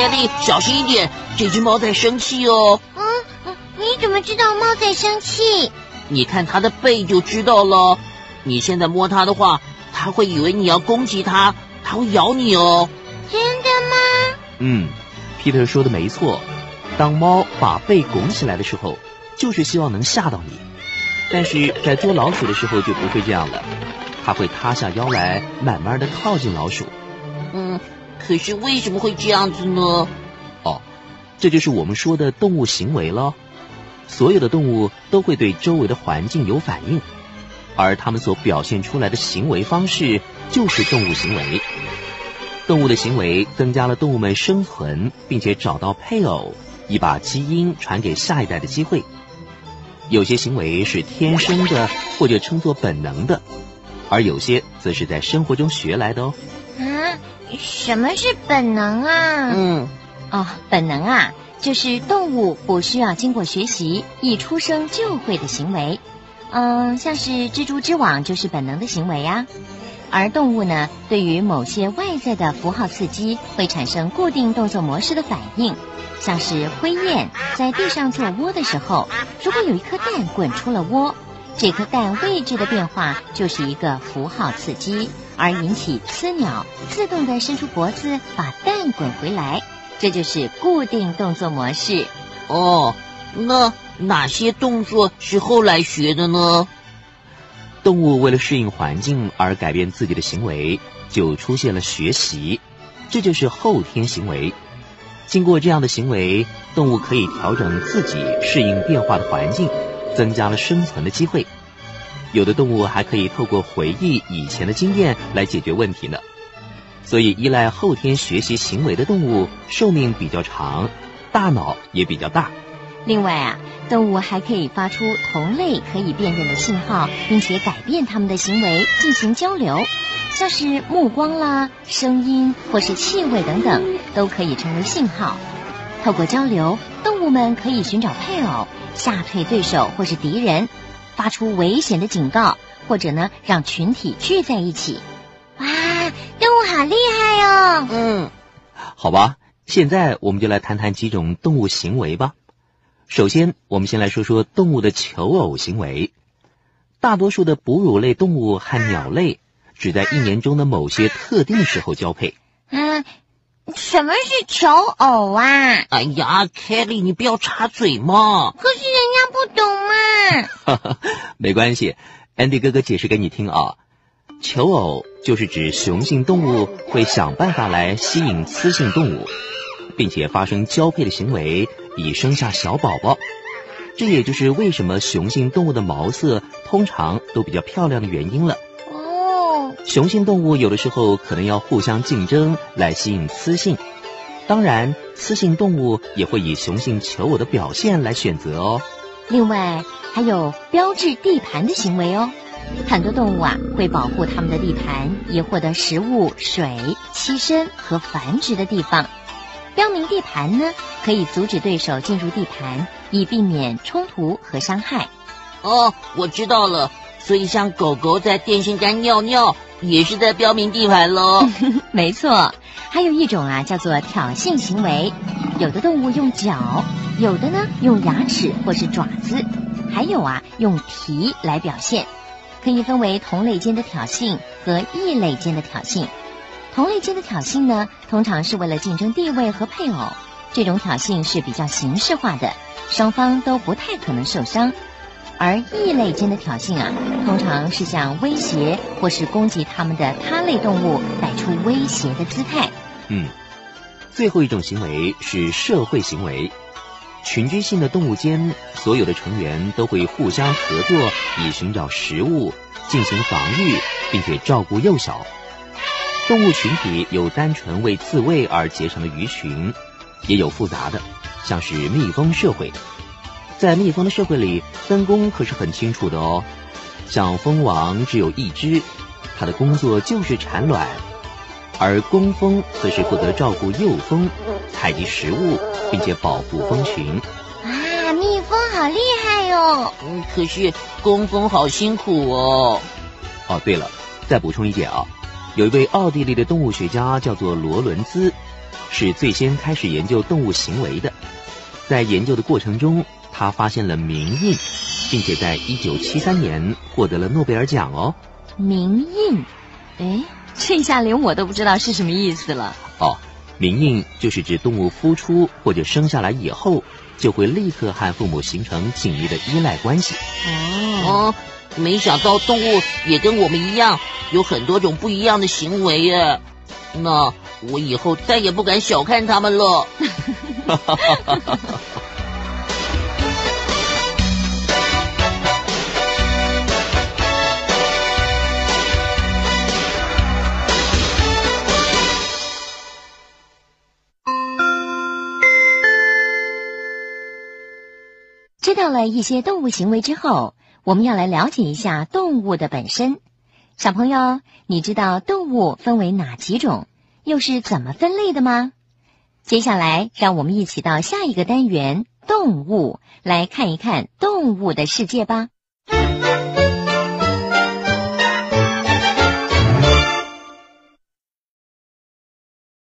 凯莉，小心一点，这只猫在生气哦。嗯，你怎么知道猫在生气？你看它的背就知道了。你现在摸它的话，它会以为你要攻击它，它会咬你哦。真的吗？嗯，皮特说的没错。当猫把背拱起来的时候，就是希望能吓到你。但是在捉老鼠的时候就不会这样了，它会塌下腰来，慢慢的靠近老鼠。嗯，可是为什么会这样子呢？哦，这就是我们说的动物行为了。所有的动物都会对周围的环境有反应，而它们所表现出来的行为方式就是动物行为。动物的行为增加了动物们生存并且找到配偶，以把基因传给下一代的机会。有些行为是天生的，或者称作本能的，而有些则是在生活中学来的哦。啊，什么是本能啊？嗯，哦，本能啊，就是动物不需要经过学习，一出生就会的行为。嗯，像是蜘蛛织网就是本能的行为呀。而动物呢，对于某些外在的符号刺激，会产生固定动作模式的反应。像是灰雁在地上做窝的时候，如果有一颗蛋滚出了窝，这颗蛋位置的变化就是一个符号刺激，而引起雌鸟自动的伸出脖子把蛋滚回来，这就是固定动作模式。哦，那哪些动作是后来学的呢？动物为了适应环境而改变自己的行为，就出现了学习，这就是后天行为。经过这样的行为，动物可以调整自己适应变化的环境，增加了生存的机会。有的动物还可以透过回忆以前的经验来解决问题呢。所以，依赖后天学习行为的动物寿命比较长，大脑也比较大。另外啊，动物还可以发出同类可以辨认的信号，并且改变它们的行为进行交流。像是目光啦、声音或是气味等等，都可以成为信号。透过交流，动物们可以寻找配偶、吓退对手或是敌人、发出危险的警告，或者呢让群体聚在一起。哇，动物好厉害哦！嗯，好吧，现在我们就来谈谈几种动物行为吧。首先，我们先来说说动物的求偶行为。大多数的哺乳类动物和鸟类。只在一年中的某些特定时候交配。嗯，什么是求偶啊？哎呀，凯莉，你不要插嘴嘛！可是人家不懂嘛。哈哈，没关系，安迪哥哥解释给你听啊。求偶就是指雄性动物会想办法来吸引雌性动物，并且发生交配的行为，以生下小宝宝。这也就是为什么雄性动物的毛色通常都比较漂亮的原因了。雄性动物有的时候可能要互相竞争来吸引雌性，当然，雌性动物也会以雄性求偶的表现来选择哦。另外，还有标志地盘的行为哦。很多动物啊会保护它们的地盘，以获得食物、水、栖身和繁殖的地方。标明地盘呢，可以阻止对手进入地盘，以避免冲突和伤害。哦，我知道了。所以，像狗狗在电线杆尿尿，也是在标明地盘喽。没错，还有一种啊，叫做挑衅行为。有的动物用脚，有的呢用牙齿或是爪子，还有啊用蹄来表现。可以分为同类间的挑衅和异类间的挑衅。同类间的挑衅呢，通常是为了竞争地位和配偶。这种挑衅是比较形式化的，双方都不太可能受伤。而异类间的挑衅啊，通常是向威胁或是攻击他们的他类动物摆出威胁的姿态。嗯，最后一种行为是社会行为。群居性的动物间，所有的成员都会互相合作，以寻找食物、进行防御，并且照顾幼小。动物群体有单纯为自卫而结成的鱼群，也有复杂的，像是蜜蜂社会。在蜜蜂的社会里，分工可是很清楚的哦。像蜂王只有一只，它的工作就是产卵，而工蜂则是负责照顾幼蜂、采集食物，并且保护蜂群。啊，蜜蜂好厉害哟！嗯，可是工蜂好辛苦哦。哦，对了，再补充一点啊，有一位奥地利的动物学家叫做罗伦兹，是最先开始研究动物行为的。在研究的过程中，他发现了明印，并且在一九七三年获得了诺贝尔奖哦。明印，哎，这下连我都不知道是什么意思了。哦，明印就是指动物孵出或者生下来以后，就会立刻和父母形成紧密的依赖关系。哦，没想到动物也跟我们一样，有很多种不一样的行为耶。那我以后再也不敢小看它们了。了一些动物行为之后，我们要来了解一下动物的本身。小朋友，你知道动物分为哪几种，又是怎么分类的吗？接下来，让我们一起到下一个单元——动物，来看一看动物的世界吧。